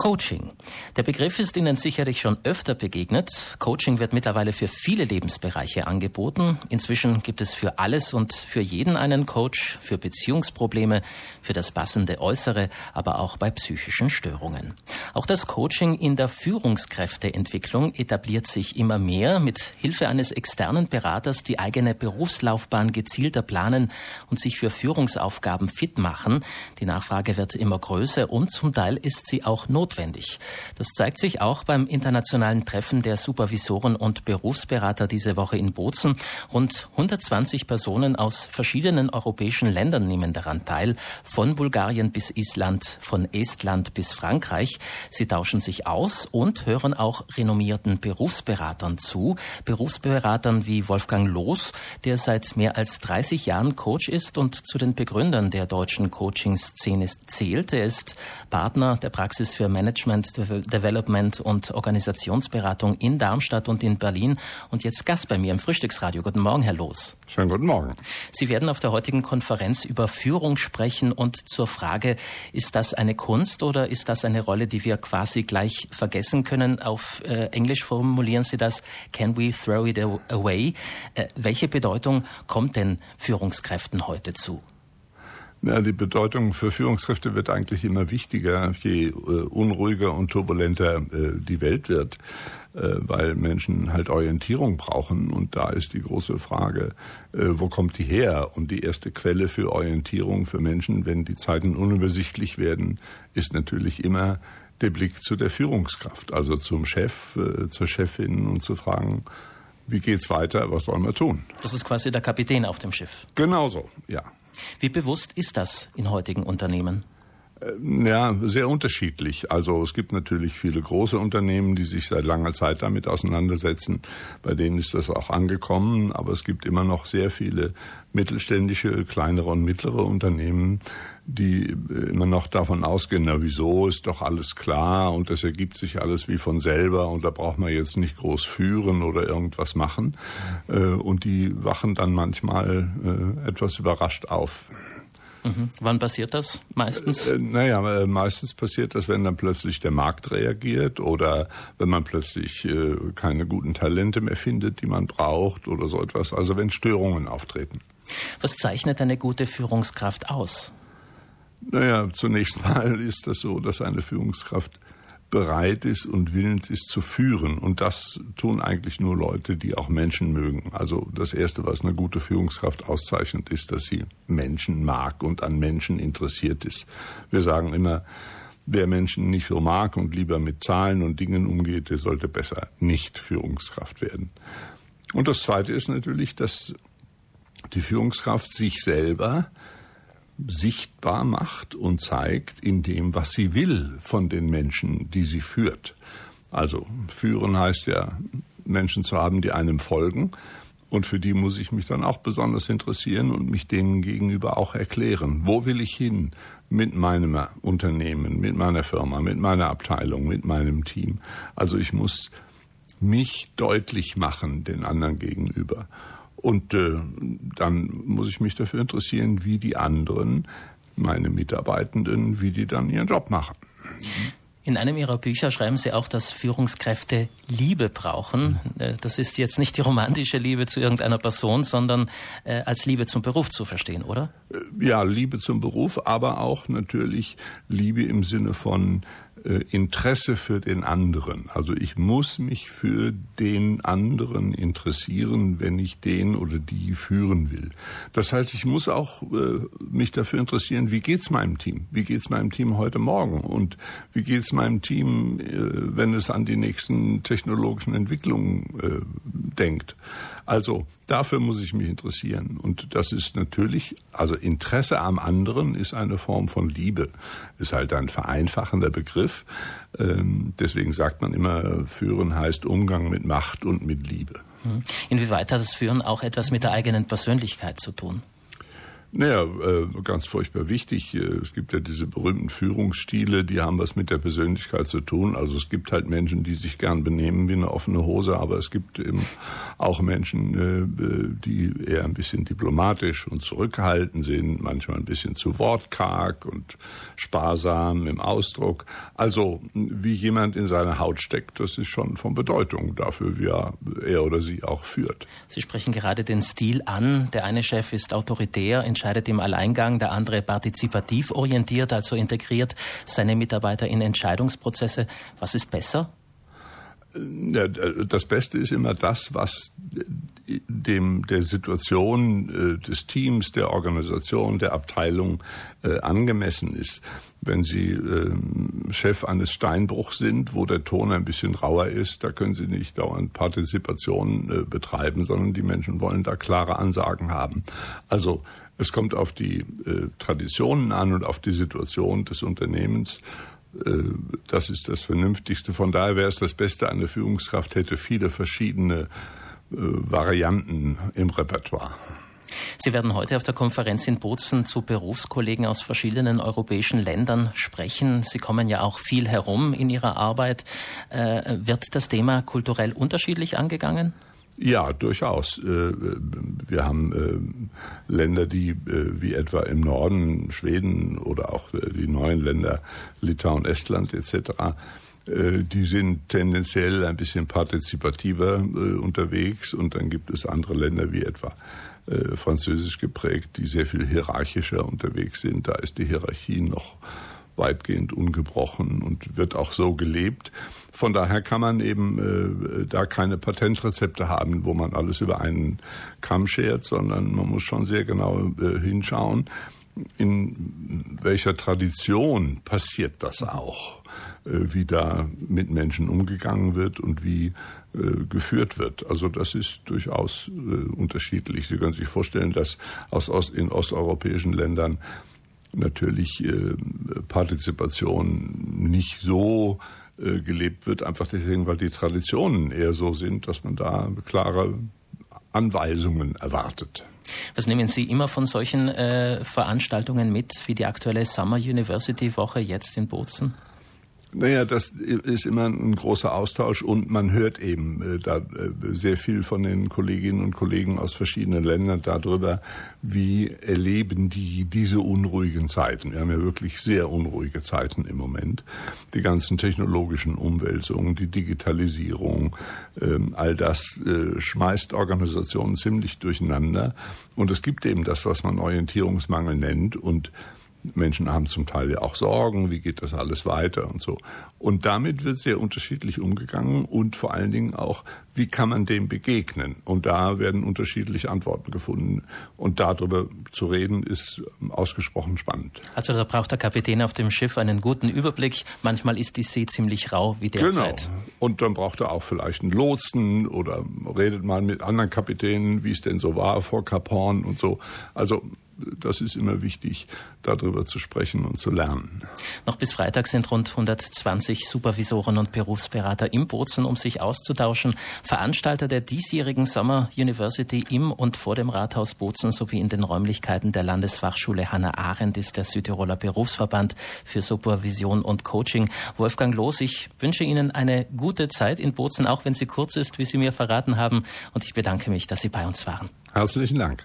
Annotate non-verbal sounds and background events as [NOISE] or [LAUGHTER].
Coaching. Der Begriff ist Ihnen sicherlich schon öfter begegnet. Coaching wird mittlerweile für viele Lebensbereiche angeboten. Inzwischen gibt es für alles und für jeden einen Coach, für Beziehungsprobleme, für das passende Äußere, aber auch bei psychischen Störungen. Auch das Coaching in der Führungskräfteentwicklung etabliert sich immer mehr mit Hilfe eines externen Beraters die eigene Berufslaufbahn gezielter planen und sich für Führungsaufgaben fit machen. Die Nachfrage wird immer größer und zum Teil ist sie auch notwendig notwendig. Das zeigt sich auch beim internationalen Treffen der Supervisoren und Berufsberater diese Woche in Bozen. Rund 120 Personen aus verschiedenen europäischen Ländern nehmen daran teil, von Bulgarien bis Island, von Estland bis Frankreich. Sie tauschen sich aus und hören auch renommierten Berufsberatern zu. Berufsberatern wie Wolfgang Loos, der seit mehr als 30 Jahren Coach ist und zu den Begründern der deutschen Coaching-Szene zählt. Er ist Partner der Praxis für Management, Development und Organisationsberatung in Darmstadt und in Berlin und jetzt Gast bei mir im Frühstücksradio. Guten Morgen, Herr Loos. Schönen guten Morgen. Sie werden auf der heutigen Konferenz über Führung sprechen und zur Frage, ist das eine Kunst oder ist das eine Rolle, die wir quasi gleich vergessen können? Auf äh, Englisch formulieren Sie das, can we throw it away? Äh, welche Bedeutung kommt denn Führungskräften heute zu? Ja, die Bedeutung für Führungskräfte wird eigentlich immer wichtiger, je äh, unruhiger und turbulenter äh, die Welt wird, äh, weil Menschen halt Orientierung brauchen. Und da ist die große Frage, wo kommt die her? Und die erste Quelle für Orientierung für Menschen, wenn die Zeiten unübersichtlich werden, ist natürlich immer der Blick zu der Führungskraft, also zum Chef, zur Chefin und zu fragen, wie geht's weiter, was sollen wir tun? Das ist quasi der Kapitän auf dem Schiff. Genauso, ja. Wie bewusst ist das in heutigen Unternehmen? Äh, ja, sehr unterschiedlich. Also es gibt natürlich viele große Unternehmen, die sich seit langer Zeit damit auseinandersetzen. Bei denen ist das auch angekommen. Aber es gibt immer noch sehr viele mittelständische, kleinere und mittlere Unternehmen, die äh, immer noch davon ausgehen, na wieso ist doch alles klar und das ergibt sich alles wie von selber und da braucht man jetzt nicht groß führen oder irgendwas machen. Äh, und die wachen dann manchmal etwas überrascht auf. Mhm. Wann passiert das meistens? Äh, naja, äh, meistens passiert das, wenn dann plötzlich der Markt reagiert oder wenn man plötzlich äh, keine guten Talente mehr findet, die man braucht oder so etwas. Also wenn Störungen auftreten. Was zeichnet eine gute Führungskraft aus? Naja, zunächst [LAUGHS] mal ist das so, dass eine Führungskraft bereit ist und willens ist zu führen. Und das tun eigentlich nur Leute, die auch Menschen mögen. Also das Erste, was eine gute Führungskraft auszeichnet, ist, dass sie Menschen mag und an Menschen interessiert ist. Wir sagen immer, wer Menschen nicht so mag und lieber mit Zahlen und Dingen umgeht, der sollte besser nicht Führungskraft werden. Und das Zweite ist natürlich, dass die Führungskraft sich selber sichtbar macht und zeigt in dem, was sie will von den Menschen, die sie führt. Also führen heißt ja, Menschen zu haben, die einem folgen. Und für die muss ich mich dann auch besonders interessieren und mich denen gegenüber auch erklären. Wo will ich hin mit meinem Unternehmen, mit meiner Firma, mit meiner Abteilung, mit meinem Team? Also ich muss mich deutlich machen den anderen gegenüber. Und äh, dann muss ich mich dafür interessieren, wie die anderen, meine Mitarbeitenden, wie die dann ihren Job machen. In einem Ihrer Bücher schreiben Sie auch, dass Führungskräfte Liebe brauchen. Äh, das ist jetzt nicht die romantische Liebe zu irgendeiner Person, sondern äh, als Liebe zum Beruf zu verstehen, oder? Äh, ja, Liebe zum Beruf, aber auch natürlich Liebe im Sinne von Interesse für den anderen. Also ich muss mich für den anderen interessieren, wenn ich den oder die führen will. Das heißt, ich muss auch äh, mich dafür interessieren, wie geht's meinem Team? Wie geht's meinem Team heute Morgen? Und wie geht's meinem Team, äh, wenn es an die nächsten technologischen Entwicklungen äh, denkt? Also dafür muss ich mich interessieren. Und das ist natürlich, also Interesse am anderen ist eine Form von Liebe. Ist halt ein vereinfachender Begriff. Ähm, deswegen sagt man immer, führen heißt Umgang mit Macht und mit Liebe. Hm. Inwieweit hat das Führen auch etwas mit der eigenen Persönlichkeit zu tun? Naja, äh, ganz furchtbar wichtig. Äh, es gibt ja diese berühmten Führungsstile, die haben was mit der Persönlichkeit zu tun. Also es gibt halt Menschen, die sich gern benehmen wie eine offene Hose, aber es gibt eben auch Menschen, äh, die eher ein bisschen diplomatisch und zurückhaltend sind, manchmal ein bisschen zu wortkarg und sparsam im Ausdruck. Also wie jemand in seine Haut steckt, das ist schon von Bedeutung dafür, wie er oder sie auch führt. Sie sprechen gerade den Stil an. Der eine Chef ist autoritär, entscheidet im Alleingang, der andere partizipativ orientiert, also integriert seine Mitarbeiter in Entscheidungsprozesse. Was ist besser? Das Beste ist immer das, was dem der Situation äh, des Teams, der Organisation, der Abteilung äh, angemessen ist. Wenn Sie äh, Chef eines Steinbruchs sind, wo der Ton ein bisschen rauer ist, da können Sie nicht dauernd Partizipation äh, betreiben, sondern die Menschen wollen da klare Ansagen haben. Also es kommt auf die äh, Traditionen an und auf die Situation des Unternehmens. Äh, das ist das Vernünftigste. Von daher wäre es das Beste, eine Führungskraft hätte viele verschiedene äh, Varianten im Repertoire. Sie werden heute auf der Konferenz in Bozen zu Berufskollegen aus verschiedenen europäischen Ländern sprechen. Sie kommen ja auch viel herum in Ihrer Arbeit. Äh, wird das Thema kulturell unterschiedlich angegangen? Ja, durchaus. Äh, wir haben äh, Länder, die äh, wie etwa im Norden Schweden oder auch die neuen Länder Litauen, Estland etc., die sind tendenziell ein bisschen partizipativer unterwegs und dann gibt es andere Länder wie etwa französisch geprägt, die sehr viel hierarchischer unterwegs sind. Da ist die Hierarchie noch weitgehend ungebrochen und wird auch so gelebt. Von daher kann man eben äh, da keine Patentrezepte haben, wo man alles über einen Kamm schert, sondern man muss schon sehr genau äh, hinschauen, in welcher Tradition passiert das auch, äh, wie da mit Menschen umgegangen wird und wie äh, geführt wird. Also das ist durchaus äh, unterschiedlich. Sie können sich vorstellen, dass aus Ost, in osteuropäischen Ländern natürlich äh, Partizipation nicht so äh, gelebt wird, einfach deswegen, weil die Traditionen eher so sind, dass man da klare Anweisungen erwartet. Was nehmen Sie immer von solchen äh, Veranstaltungen mit, wie die aktuelle Summer University Woche jetzt in Bozen? Naja, das ist immer ein großer Austausch und man hört eben äh, da äh, sehr viel von den Kolleginnen und Kollegen aus verschiedenen Ländern darüber, wie erleben die diese unruhigen Zeiten. Wir haben ja wirklich sehr unruhige Zeiten im Moment. Die ganzen technologischen Umwälzungen, die Digitalisierung, ähm, all das äh, schmeißt Organisationen ziemlich durcheinander. Und es gibt eben das, was man Orientierungsmangel nennt und Menschen haben zum Teil ja auch Sorgen, wie geht das alles weiter und so. Und damit wird sehr unterschiedlich umgegangen und vor allen Dingen auch, wie kann man dem begegnen? Und da werden unterschiedliche Antworten gefunden. Und darüber zu reden, ist ausgesprochen spannend. Also da braucht der Kapitän auf dem Schiff einen guten Überblick. Manchmal ist die See ziemlich rau wie derzeit. Genau. Und dann braucht er auch vielleicht einen Lotsen oder redet mal mit anderen Kapitänen, wie es denn so war vor Cap Horn und so. Also das ist immer wichtig, darüber zu sprechen und zu lernen. Noch bis Freitag sind rund 120 Supervisoren und Berufsberater im Bozen, um sich auszutauschen. Veranstalter der diesjährigen Summer University im und vor dem Rathaus Bozen sowie in den Räumlichkeiten der Landesfachschule Hannah Arendt ist der Südtiroler Berufsverband für Supervision und Coaching. Wolfgang Loos, ich wünsche Ihnen eine gute Zeit in Bozen, auch wenn sie kurz ist, wie Sie mir verraten haben. Und ich bedanke mich, dass Sie bei uns waren. Herzlichen Dank.